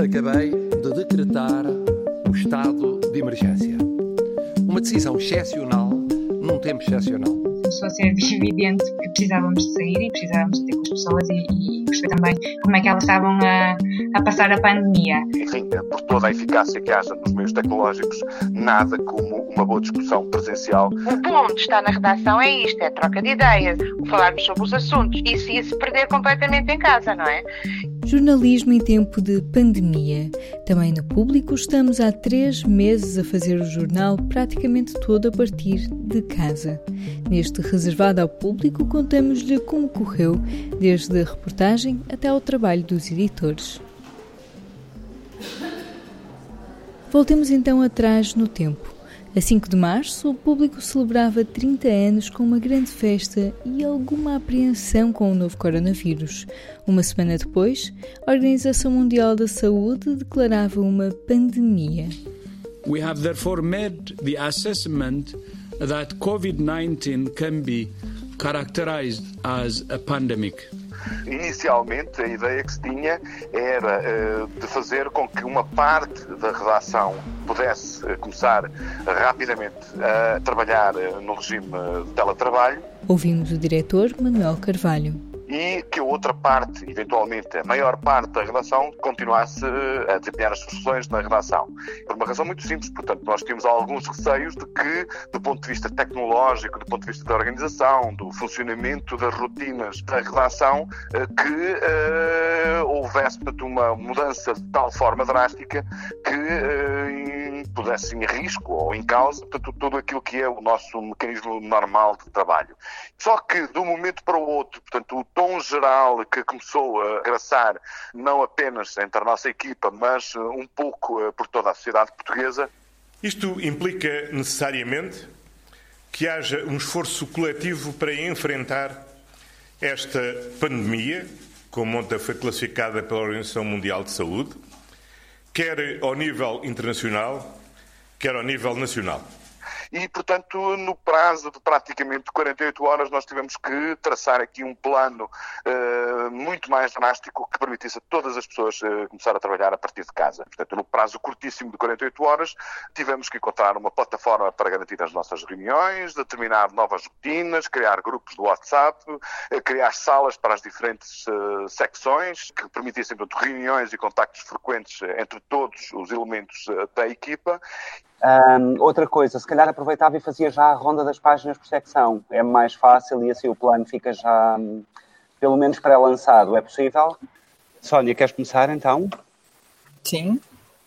Acabei de decretar o estado de emergência. Uma decisão excepcional num tempo excepcional. Começou a ser evidente que precisávamos de sair e precisávamos de ter com as pessoas e, e perceber também como é que elas estavam a, a passar a pandemia. Enfim, por toda a eficácia que haja nos meios tecnológicos, nada como uma boa discussão presencial. O bom de estar na redação é isto, é troca de ideias, falarmos sobre os assuntos e se ia se perder completamente em casa, não é? Jornalismo em tempo de pandemia. Também no público estamos há três meses a fazer o jornal praticamente todo a partir de casa. Neste reservado ao público, contamos-lhe como correu, desde a reportagem até ao trabalho dos editores. Voltemos então atrás no tempo. A 5 de março, o público celebrava 30 anos com uma grande festa e alguma apreensão com o novo coronavírus. Uma semana depois, a Organização Mundial da Saúde declarava uma pandemia. We have therefore made the assessment that COVID-19 can be characterized as a pandemic. Inicialmente, a ideia que se tinha era uh, de fazer com que uma parte da redação pudesse uh, começar rapidamente a trabalhar uh, no regime de teletrabalho. Ouvimos o diretor Manuel Carvalho e que a outra parte, eventualmente a maior parte da redação, continuasse a desempenhar as funções na redação. Por uma razão muito simples, portanto, nós tínhamos alguns receios de que, do ponto de vista tecnológico, do ponto de vista da organização, do funcionamento das rotinas da redação, eh, que uh, houvesse uma mudança de tal forma drástica que uh, pudesse em risco ou em causa portanto, tudo aquilo que é o nosso mecanismo normal de trabalho. Só que, de um momento para o outro, portanto, o tom geral que começou a graçar não apenas entre a nossa equipa, mas um pouco por toda a sociedade portuguesa. Isto implica necessariamente que haja um esforço coletivo para enfrentar esta pandemia, como ontem foi classificada pela Organização Mundial de Saúde, quer ao nível internacional, quer ao nível nacional e, portanto, no prazo de praticamente 48 horas, nós tivemos que traçar aqui um plano uh, muito mais drástico que permitisse a todas as pessoas uh, começar a trabalhar a partir de casa. Portanto, no prazo curtíssimo de 48 horas, tivemos que encontrar uma plataforma para garantir as nossas reuniões, determinar novas rotinas, criar grupos do WhatsApp, uh, criar salas para as diferentes secções que permitissem, portanto, reuniões e contactos frequentes entre todos os elementos da equipa um, outra coisa, se calhar aproveitava e fazia já a ronda das páginas por secção. É mais fácil e assim o plano fica já, pelo menos pré-lançado. É possível? Sónia, queres começar então? Sim.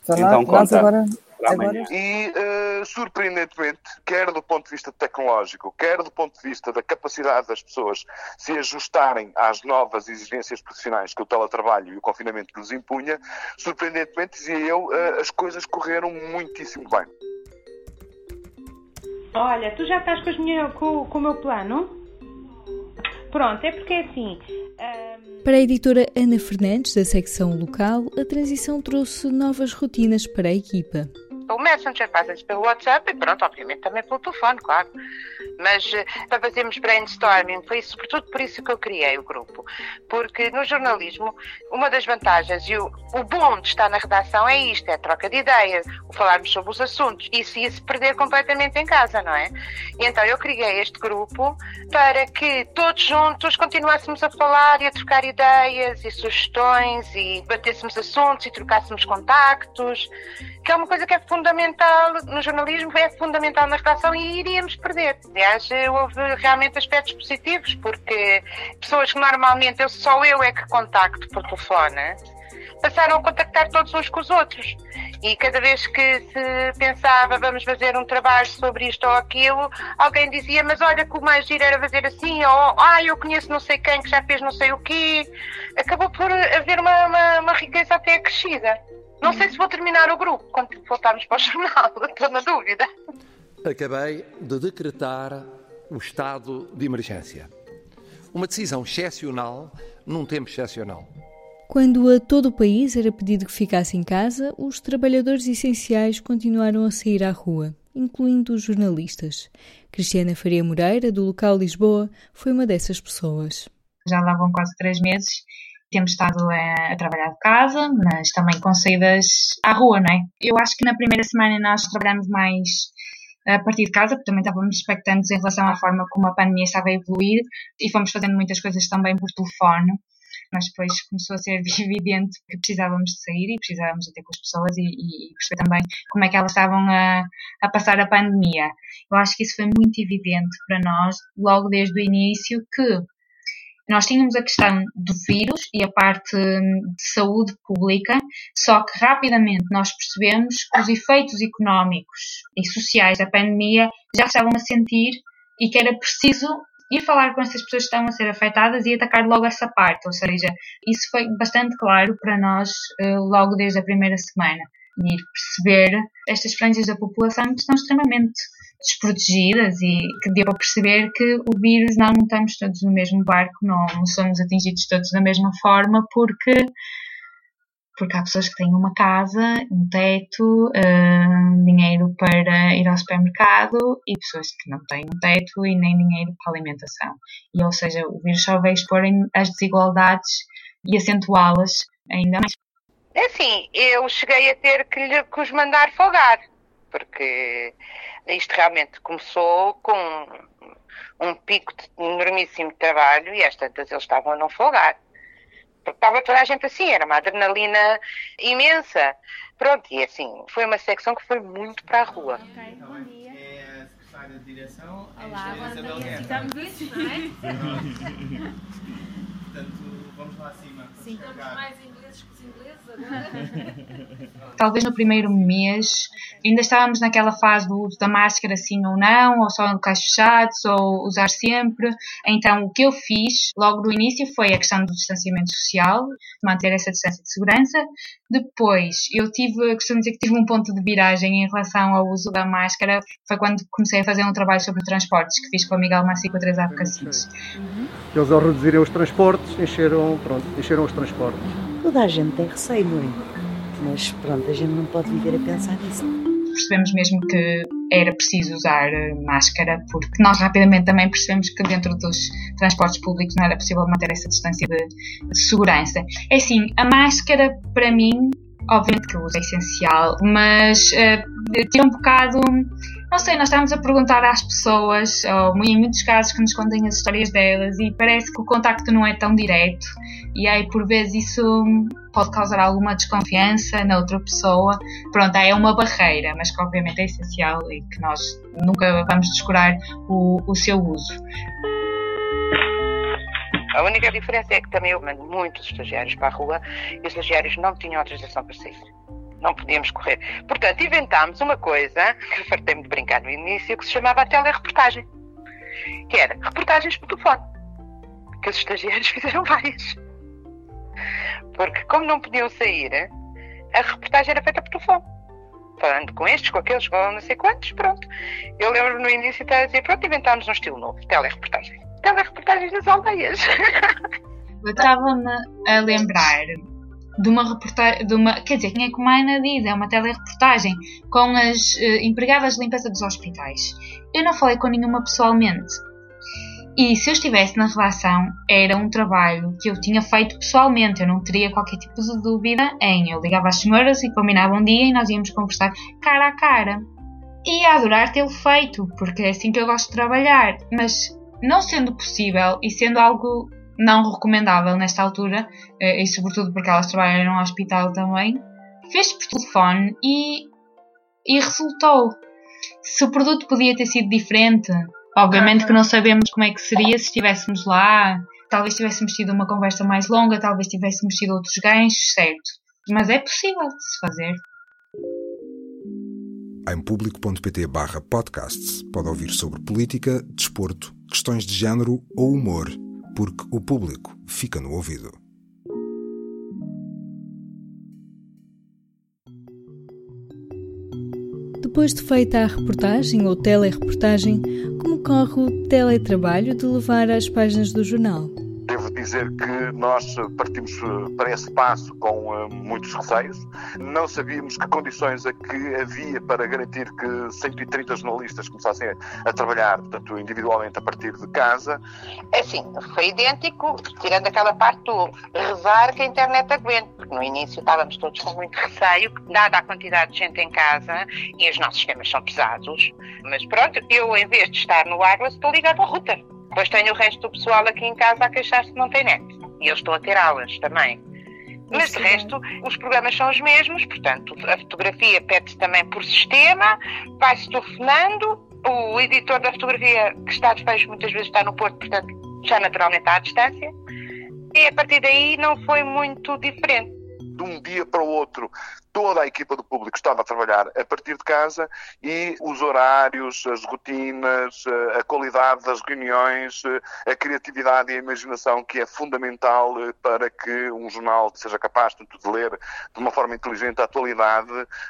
Então, conta. Agora, agora... E, uh, surpreendentemente, quer do ponto de vista tecnológico, quer do ponto de vista da capacidade das pessoas se ajustarem às novas exigências profissionais que o teletrabalho e o confinamento nos impunha, surpreendentemente, dizia eu, uh, as coisas correram muitíssimo bem. Olha, tu já estás com, com, com o meu plano? Pronto, é porque é assim. Um... Para a editora Ana Fernandes, da secção local, a transição trouxe novas rotinas para a equipa pelo Messenger, passa pelo WhatsApp e pronto, obviamente também pelo telefone, claro. Mas eh, para fazermos brainstorming, foi sobretudo por isso que eu criei o grupo. Porque no jornalismo, uma das vantagens e o, o bom de estar na redação é isto, é a troca de ideias, o falarmos sobre os assuntos. Isso ia se perder completamente em casa, não é? E então eu criei este grupo para que todos juntos continuássemos a falar e a trocar ideias e sugestões e batêssemos assuntos e trocássemos contactos, que é uma coisa que é fundamental no jornalismo, é fundamental na redação e iríamos perder. Aliás, houve realmente aspectos positivos, porque pessoas que normalmente eu, só eu é que contacto por telefone, passaram a contactar todos uns com os outros. E cada vez que se pensava vamos fazer um trabalho sobre isto ou aquilo, alguém dizia, mas olha que o mais giro era fazer assim, ou ah, eu conheço não sei quem que já fez não sei o quê. Acabou por haver uma, uma, uma riqueza até acrescida. Não sei se vou terminar o grupo quando voltarmos para o jornal, estou na dúvida. Acabei de decretar o estado de emergência. Uma decisão excepcional num tempo excepcional. Quando a todo o país era pedido que ficasse em casa, os trabalhadores essenciais continuaram a sair à rua, incluindo os jornalistas. Cristiana Faria Moreira, do local Lisboa, foi uma dessas pessoas. Já lá vão quase três meses temos estado a, a, trabalhar de casa, mas também com saídas à rua, não é? Eu acho que na primeira semana nós trabalhamos mais a partir de casa, porque também estávamos expectantes em relação à forma como a pandemia estava a evoluir e fomos fazendo muitas coisas também por telefone. Mas depois começou a ser evidente que precisávamos de sair e precisávamos de ter com as pessoas e, e perceber também como é que elas estavam a, a passar a pandemia. Eu acho que isso foi muito evidente para nós logo desde o início que nós tínhamos a questão do vírus e a parte hum, de saúde pública, só que rapidamente nós percebemos que os efeitos económicos e sociais da pandemia já estavam a sentir e que era preciso ir falar com essas pessoas que estão a ser afetadas e atacar logo essa parte. Ou seja, isso foi bastante claro para nós eh, logo desde a primeira semana. E perceber estas franjas da população que estão extremamente desprotegidas e que deu a perceber que o vírus não estamos todos no mesmo barco, não somos atingidos todos da mesma forma, porque porque há pessoas que têm uma casa, um teto, uh, dinheiro para ir ao supermercado e pessoas que não têm um teto e nem dinheiro para alimentação. E, ou seja, o vírus só veio expor as desigualdades e acentuá-las ainda mais. É assim, eu cheguei a ter que, lhe, que os mandar folgar, porque isto realmente começou com um pico de enormíssimo trabalho e às tantas eles estavam a não folgar porque estava toda a gente assim, era uma adrenalina imensa. Pronto, e assim, foi uma secção que foi muito para a rua. Ok, bom dia. É a secretária de direção, Olá, agora Isabel Guerra. Ficamos assim, não é? Portanto, vamos lá acima. Sim, estamos mais ingleses que os ingleses agora. Talvez no primeiro mês ainda estávamos naquela fase do uso da máscara sim ou não, ou só em locais fechados, ou usar sempre. Então o que eu fiz logo no início foi a questão do distanciamento social, manter essa distância de segurança. Depois eu tive, costumo dizer que tive um ponto de viragem em relação ao uso da máscara, foi quando comecei a fazer um trabalho sobre transportes que fiz com o Miguel Massi com três advocacios. Uhum. Eles ao reduzirem os transportes, encheram, pronto, encheram os transportes. Toda a gente tem receio, não é? Mas pronto, a gente não pode viver a pensar nisso percebemos mesmo que era preciso usar eh, máscara, porque nós rapidamente também percebemos que dentro dos transportes públicos não era possível manter essa distância de, de segurança. É assim, a máscara para mim, obviamente que o uso é essencial, mas uh, tira um bocado não sei, nós estamos a perguntar às pessoas, ou em muitos casos que nos contem as histórias delas, e parece que o contacto não é tão direto, e aí por vezes isso pode causar alguma desconfiança na outra pessoa. Pronto, é uma barreira, mas que obviamente é essencial e que nós nunca vamos descurar o, o seu uso. A única diferença é que também eu mando muitos estagiários para a rua e os estagiários não tinham autorização para sair não podíamos correr. Portanto, inventámos uma coisa, que fartei-me de brincar no início, que se chamava a telereportagem, que era reportagens por telefone, que os estagiários fizeram várias. Porque como não podiam sair, a reportagem era feita por telefone. Falando com estes, com aqueles, com não sei quantos, pronto. Eu lembro no início estar a dizer, pronto, inventámos um estilo novo, telereportagem. Telereportagens nas aldeias. Eu estava-me a lembrar de uma reportagem, de uma, quer dizer, quem é que o Maina diz? É uma telereportagem com as uh, empregadas de limpeza dos hospitais. Eu não falei com nenhuma pessoalmente. E se eu estivesse na relação, era um trabalho que eu tinha feito pessoalmente. Eu não teria qualquer tipo de dúvida em. Eu ligava às senhoras e combinava um dia e nós íamos conversar cara a cara. E ia adorar tê-lo feito, porque é assim que eu gosto de trabalhar. Mas não sendo possível e sendo algo não recomendável nesta altura, eh, e sobretudo porque elas trabalham num hospital também, fez por telefone e, e resultou. Se o produto podia ter sido diferente, obviamente que não sabemos como é que seria se estivéssemos lá, talvez tivéssemos tido uma conversa mais longa, talvez tivéssemos tido outros ganhos, certo. Mas é possível de se fazer. Em público.pt barra podcasts pode ouvir sobre política, desporto, questões de género ou humor porque o público fica no ouvido. Depois de feita a reportagem ou telereportagem, como corre o teletrabalho de levar às páginas do jornal? Dizer que nós partimos para esse passo com muitos receios. Não sabíamos que condições é que havia para garantir que 130 jornalistas começassem a trabalhar, portanto, individualmente a partir de casa. É assim, foi idêntico, tirando aquela parte do rezar que a internet aguente, porque no início estávamos todos com muito receio, dada a quantidade de gente em casa e os nossos sistemas são pesados. Mas pronto, eu em vez de estar no wireless, estou ligado ao router. Depois tenho o resto do pessoal aqui em casa a queixar-se que não tem net. E eu estou a ter aulas também. Mas de resto, os programas são os mesmos, portanto, a fotografia pede-se também por sistema, vai-se telefonando, o editor da fotografia que está de fecho muitas vezes está no Porto, portanto, já naturalmente está à distância. E a partir daí não foi muito diferente. De um dia para o outro, toda a equipa do público estava a trabalhar a partir de casa e os horários, as rotinas, a qualidade das reuniões, a criatividade e a imaginação que é fundamental eh, para que um jornal seja capaz tanto de ler de uma forma inteligente a atualidade,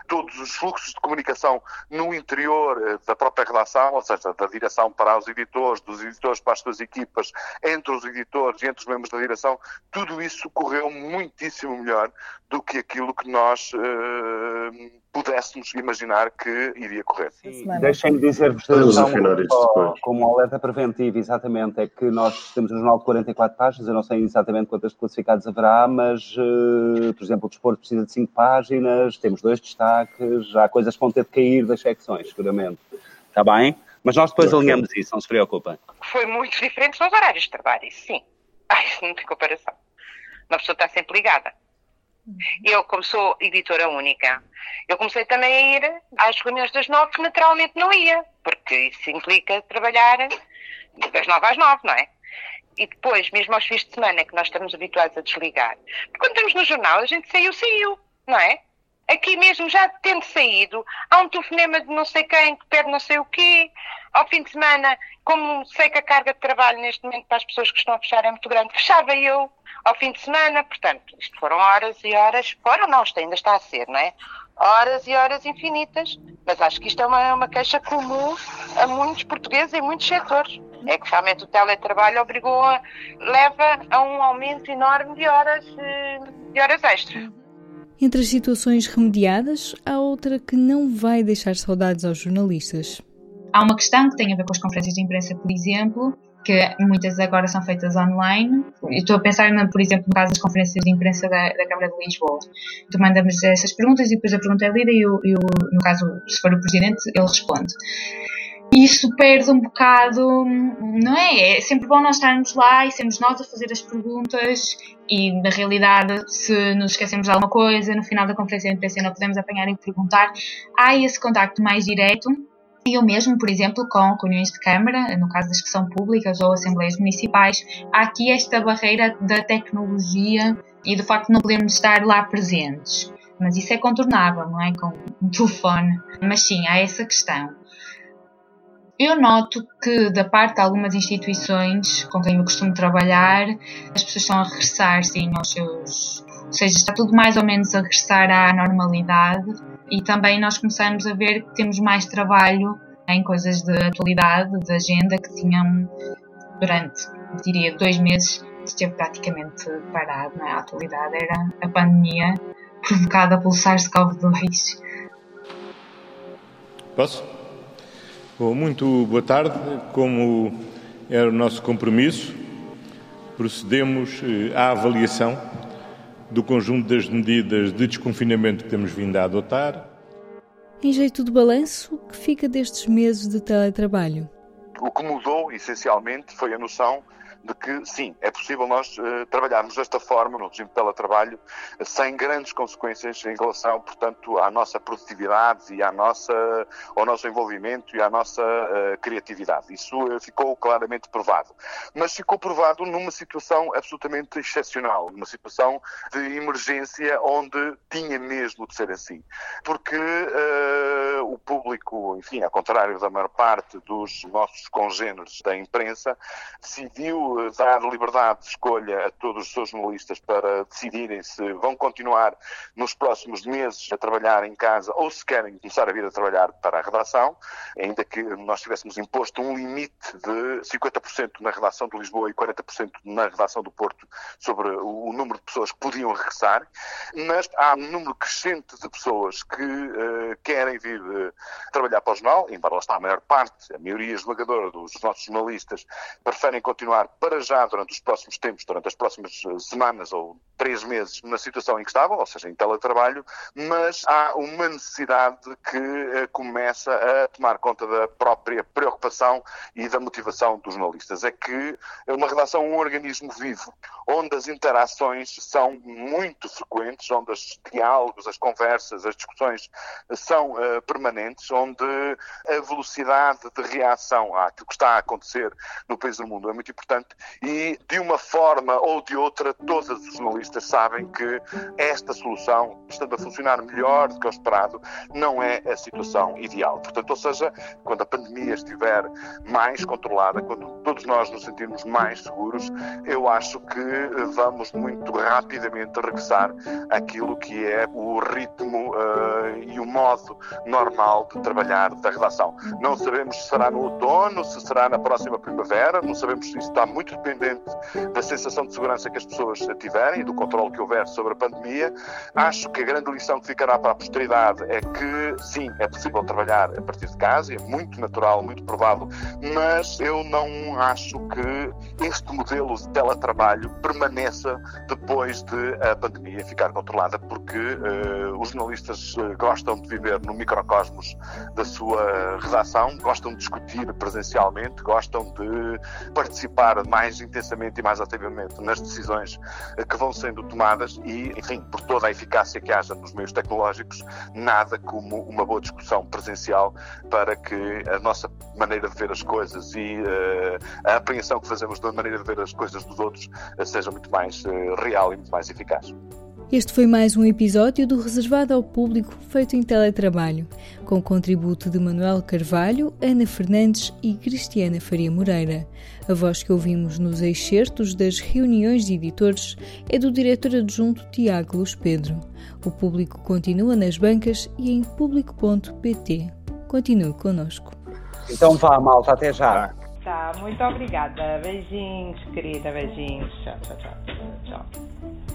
todos os fluxos de comunicação no interior eh, da própria redação, ou seja, da direção para os editores, dos editores para as suas equipas, entre os editores e entre os membros da direção, tudo isso correu muitíssimo melhor do que aquilo que nós uh, pudéssemos imaginar que iria correr. Deixem-me dizer-vos como, como alerta preventivo, exatamente, é que nós temos um jornal de 44 páginas, eu não sei exatamente quantas classificados haverá, mas, uh, por exemplo, o desporto precisa de 5 páginas, temos dois destaques, há coisas que vão ter de cair das secções, seguramente. Está bem? Mas nós depois alinhamos isso, não se preocupem. Foi muito diferente nos horários de trabalho, isso sim. Ai, isso não tem comparação. Uma pessoa está sempre ligada. Eu, como sou editora única, eu comecei também a ir às reuniões das nove, que naturalmente não ia, porque isso implica trabalhar das nove às nove, não é? E depois, mesmo aos fins de semana, que nós estamos habituados a desligar. Porque quando estamos no jornal, a gente saiu, saiu, não é? Aqui mesmo, já tendo saído, há um telefonema de não sei quem que pede não sei o quê. Ao fim de semana, como sei que a carga de trabalho neste momento para as pessoas que estão a fechar é muito grande, fechava eu ao fim de semana. Portanto, isto foram horas e horas, foram não, isto ainda está a ser, não é? Horas e horas infinitas. Mas acho que isto é uma, uma queixa comum a muitos portugueses em muitos setores. É que realmente o teletrabalho obrigou a, leva a um aumento enorme de horas, eh, de horas extras. Entre as situações remediadas, há outra que não vai deixar saudades aos jornalistas. Há uma questão que tem a ver com as conferências de imprensa, por exemplo, que muitas agora são feitas online. estou a pensar, por exemplo, no caso das conferências de imprensa da, da Câmara de Lisboa. Tu manda-nos essas perguntas e depois a pergunta é lida e, eu, eu, no caso, se for o Presidente, ele responde. Isso perde um bocado, não é? É sempre bom nós estarmos lá e sermos nós a fazer as perguntas e, na realidade, se nos esquecemos de alguma coisa, no final da conferência de imprensa não podemos apanhar e perguntar. Há esse contacto mais direto eu mesmo, por exemplo, com reuniões de Câmara, no caso das que são públicas ou assembleias municipais, há aqui esta barreira da tecnologia e do facto de não podermos estar lá presentes. Mas isso é contornável, não é? Com um telefone. Mas sim, há essa questão. Eu noto que, da parte de algumas instituições com quem eu costumo trabalhar, as pessoas estão a regressar, sim, aos seus. Ou seja, está tudo mais ou menos a regressar à normalidade e também nós começamos a ver que temos mais trabalho em coisas de atualidade, de agenda, que tinham durante, diria, dois meses, esteve praticamente parado. Não é? Atualidade era a pandemia provocada pelo SARS-CoV-2. Posso? Bom, muito boa tarde. Como era o nosso compromisso, procedemos eh, à avaliação do conjunto das medidas de desconfinamento que temos vindo a adotar. Em jeito de balanço, o que fica destes meses de teletrabalho? O que mudou, essencialmente, foi a noção de que, sim, é possível nós uh, trabalharmos desta forma, no regime de teletrabalho, sem grandes consequências em relação, portanto, à nossa produtividade e à nossa, ao nosso envolvimento e à nossa uh, criatividade. Isso uh, ficou claramente provado. Mas ficou provado numa situação absolutamente excepcional, numa situação de emergência onde tinha mesmo de ser assim. Porque o público, enfim, ao contrário da maior parte dos nossos congêneres da imprensa, decidiu dar liberdade de escolha a todos os seus jornalistas para decidirem se vão continuar nos próximos meses a trabalhar em casa ou se querem começar a vir a trabalhar para a redação, ainda que nós tivéssemos imposto um limite de 50% na redação de Lisboa e 40% na redação do Porto sobre o número de pessoas que podiam regressar, mas há um número crescente de pessoas que uh, querem vir uh, trabalhar para o jornal, embora lá está a maior parte, a maioria esmagadora dos nossos jornalistas preferem continuar para já durante os próximos tempos, durante as próximas eh, semanas ou três meses na situação em que estavam, ou seja, em teletrabalho, mas há uma necessidade que uh, começa a tomar conta da própria preocupação e da motivação dos jornalistas. É que uma redação é um organismo vivo, onde as interações são muito frequentes, onde os diálogos, as conversas, as discussões são uh, permanentes, onde a velocidade de reação àquilo que está a acontecer no país do mundo é muito importante e, de uma forma ou de outra, todos os jornalistas sabem que esta solução, estando a funcionar melhor do que o esperado, não é a situação ideal. Portanto, ou seja, quando a pandemia estiver mais controlada, quando todos nós nos sentirmos mais seguros, eu acho que vamos muito rapidamente regressar àquilo que é o ritmo uh, e o modo normal de trabalhar da redação. Não sabemos se será no outono, se será na próxima primavera, não sabemos se isso está muito dependente da sensação de segurança que as pessoas tiverem e do controle que houver sobre a pandemia. Acho que a grande lição que ficará para a posteridade é que, sim, é possível trabalhar a partir de casa, é muito natural, muito provável, mas eu não acho que este modelo de teletrabalho permaneça depois de a pandemia ficar controlada, porque uh, os jornalistas uh, gostam de viver no microcosmos da sua redação, gostam de discutir presencialmente, gostam de participar mais intensamente e mais ativamente nas decisões uh, que vão sendo tomadas e, enfim, por toda a eficácia que haja nos meios tecnológicos, nada como uma boa discussão presencial para que a nossa maneira de ver as coisas e a apreensão que fazemos da maneira de ver as coisas dos outros seja muito mais real e muito mais eficaz. Este foi mais um episódio do Reservado ao Público feito em teletrabalho, com o contributo de Manuel Carvalho, Ana Fernandes e Cristiana Faria Moreira. A voz que ouvimos nos excertos das reuniões de editores é do diretor adjunto Tiago Luz Pedro. O público continua nas bancas e em público.pt. Continue connosco. Então vá, malta, até já. Tá, muito obrigada. Beijinhos, querida, beijinhos. Tchau, tchau, tchau. tchau.